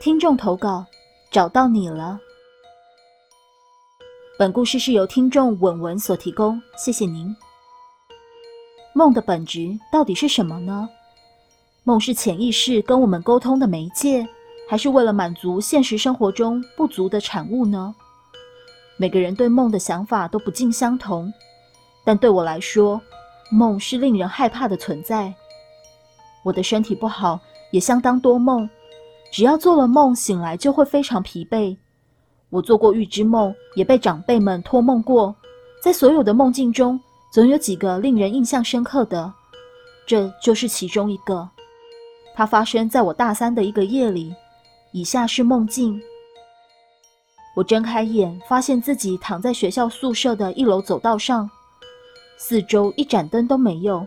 听众投稿，找到你了。本故事是由听众稳文所提供，谢谢您。梦的本质到底是什么呢？梦是潜意识跟我们沟通的媒介，还是为了满足现实生活中不足的产物呢？每个人对梦的想法都不尽相同，但对我来说，梦是令人害怕的存在。我的身体不好，也相当多梦。只要做了梦，醒来就会非常疲惫。我做过预知梦，也被长辈们托梦过。在所有的梦境中，总有几个令人印象深刻的，这就是其中一个。它发生在我大三的一个夜里。以下是梦境：我睁开眼，发现自己躺在学校宿舍的一楼走道上，四周一盏灯都没有，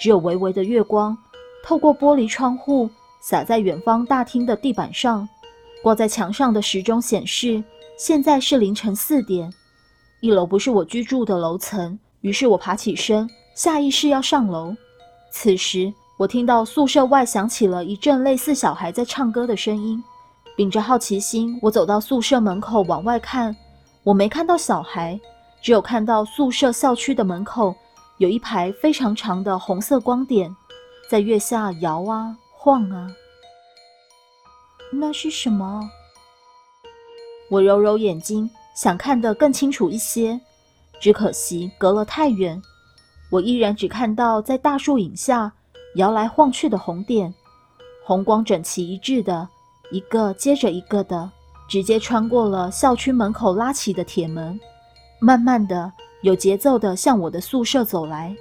只有微微的月光透过玻璃窗户。洒在远方大厅的地板上，挂在墙上的时钟显示现在是凌晨四点。一楼不是我居住的楼层，于是我爬起身，下意识要上楼。此时，我听到宿舍外响起了一阵类似小孩在唱歌的声音。秉着好奇心，我走到宿舍门口往外看，我没看到小孩，只有看到宿舍校区的门口有一排非常长的红色光点，在月下摇啊。晃啊！那是什么？我揉揉眼睛，想看得更清楚一些，只可惜隔了太远，我依然只看到在大树影下摇来晃去的红点，红光整齐一致的，一个接着一个的，直接穿过了校区门口拉起的铁门，慢慢的、有节奏的向我的宿舍走来。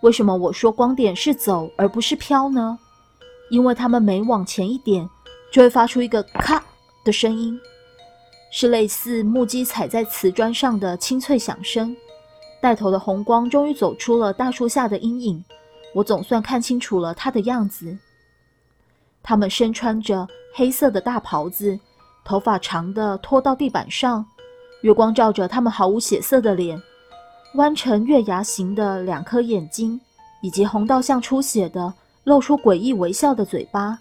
为什么我说光点是走而不是飘呢？因为他们每往前一点，就会发出一个“咔”的声音，是类似木屐踩在瓷砖上的清脆响声。带头的红光终于走出了大树下的阴影，我总算看清楚了他的样子。他们身穿着黑色的大袍子，头发长的拖到地板上，月光照着他们毫无血色的脸，弯成月牙形的两颗眼睛，以及红到像出血的。露出诡异微笑的嘴巴，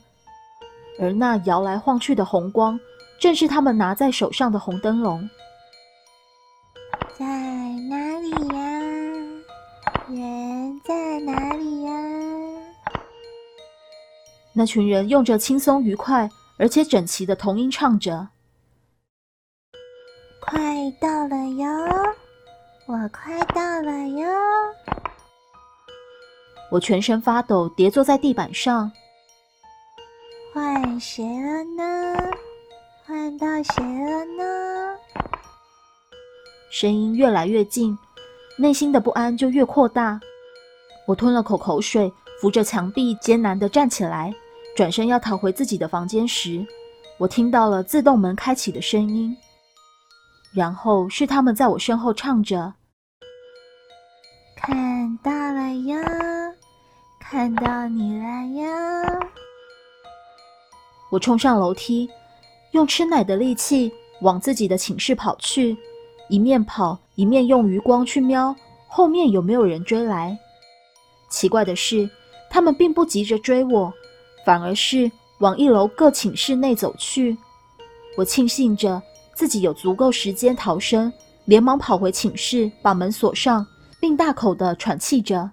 而那摇来晃去的红光，正是他们拿在手上的红灯笼。在哪里呀？人在哪里呀？那群人用着轻松愉快而且整齐的童音唱着：“快到了哟，我快到了哟。”我全身发抖，跌坐在地板上。换谁了呢？换到谁了呢？声音越来越近，内心的不安就越扩大。我吞了口口水，扶着墙壁艰难地站起来，转身要逃回自己的房间时，我听到了自动门开启的声音，然后是他们在我身后唱着：“看到了哟。”看到你了呀！我冲上楼梯，用吃奶的力气往自己的寝室跑去，一面跑一面用余光去瞄后面有没有人追来。奇怪的是，他们并不急着追我，反而是往一楼各寝室内走去。我庆幸着自己有足够时间逃生，连忙跑回寝室，把门锁上，并大口的喘气着。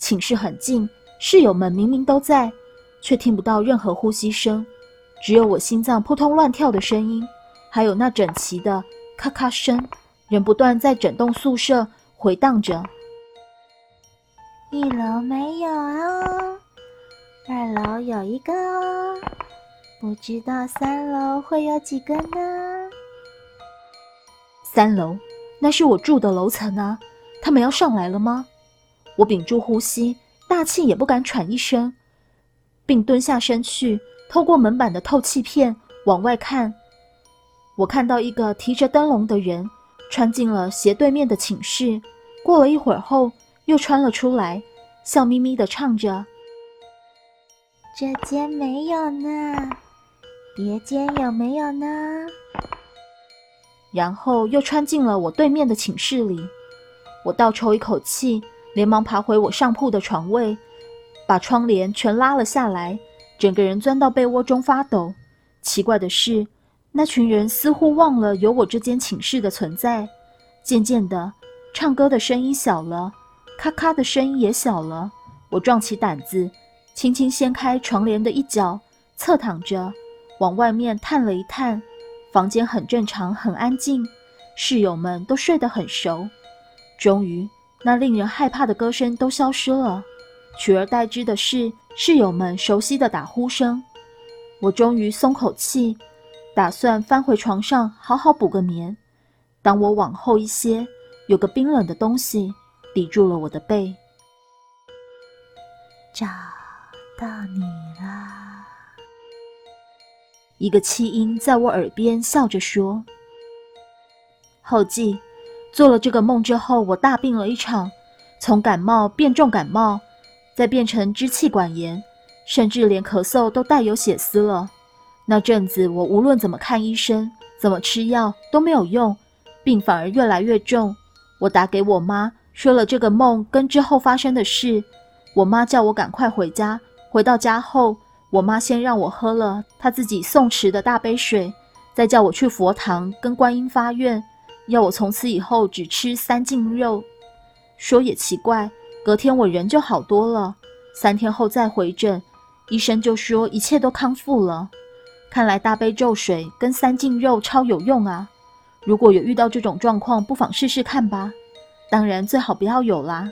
寝室很近，室友们明明都在，却听不到任何呼吸声，只有我心脏扑通乱跳的声音，还有那整齐的咔咔声，仍不断在整栋宿舍回荡着。一楼没有哦，二楼有一个哦，不知道三楼会有几个呢？三楼，那是我住的楼层啊，他们要上来了吗？我屏住呼吸，大气也不敢喘一声，并蹲下身去，透过门板的透气片往外看。我看到一个提着灯笼的人穿进了斜对面的寝室，过了一会儿后又穿了出来，笑眯眯地唱着：“这间没有呢，别间有没有呢？”然后又穿进了我对面的寝室里。我倒抽一口气。连忙爬回我上铺的床位，把窗帘全拉了下来，整个人钻到被窝中发抖，奇怪的是，那群人似乎忘了有我这间寝室的存在。渐渐的，唱歌的声音小了，咔咔的声音也小了。我壮起胆子，轻轻掀开床帘的一角，侧躺着，往外面探了一探。房间很正常，很安静，室友们都睡得很熟。终于，那令人害怕的歌声都消失了，取而代之的是室友们熟悉的打呼声。我终于松口气，打算翻回床上好好补个眠。当我往后一些，有个冰冷的东西抵住了我的背。找到你啦！一个气音在我耳边笑着说。后记：做了这个梦之后，我大病了一场，从感冒变重感冒，再变成支气管炎，甚至连咳嗽都带有血丝了。那阵子，我无论怎么看医生，怎么吃药都没有用，病反而越来越重。我打给我妈，说了这个梦跟之后发生的事。我妈叫我赶快回家。回到家后，我妈先让我喝了她自己送池的大杯水，再叫我去佛堂跟观音发愿，要我从此以后只吃三净肉。说也奇怪，隔天我人就好多了。三天后再回诊，医生就说一切都康复了。看来大杯咒水跟三净肉超有用啊！如果有遇到这种状况，不妨试试看吧。当然最好不要有啦。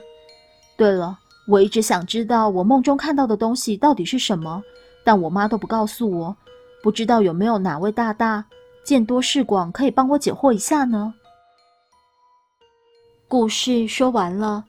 对了。我一直想知道我梦中看到的东西到底是什么，但我妈都不告诉我。不知道有没有哪位大大见多识广，可以帮我解惑一下呢？故事说完了，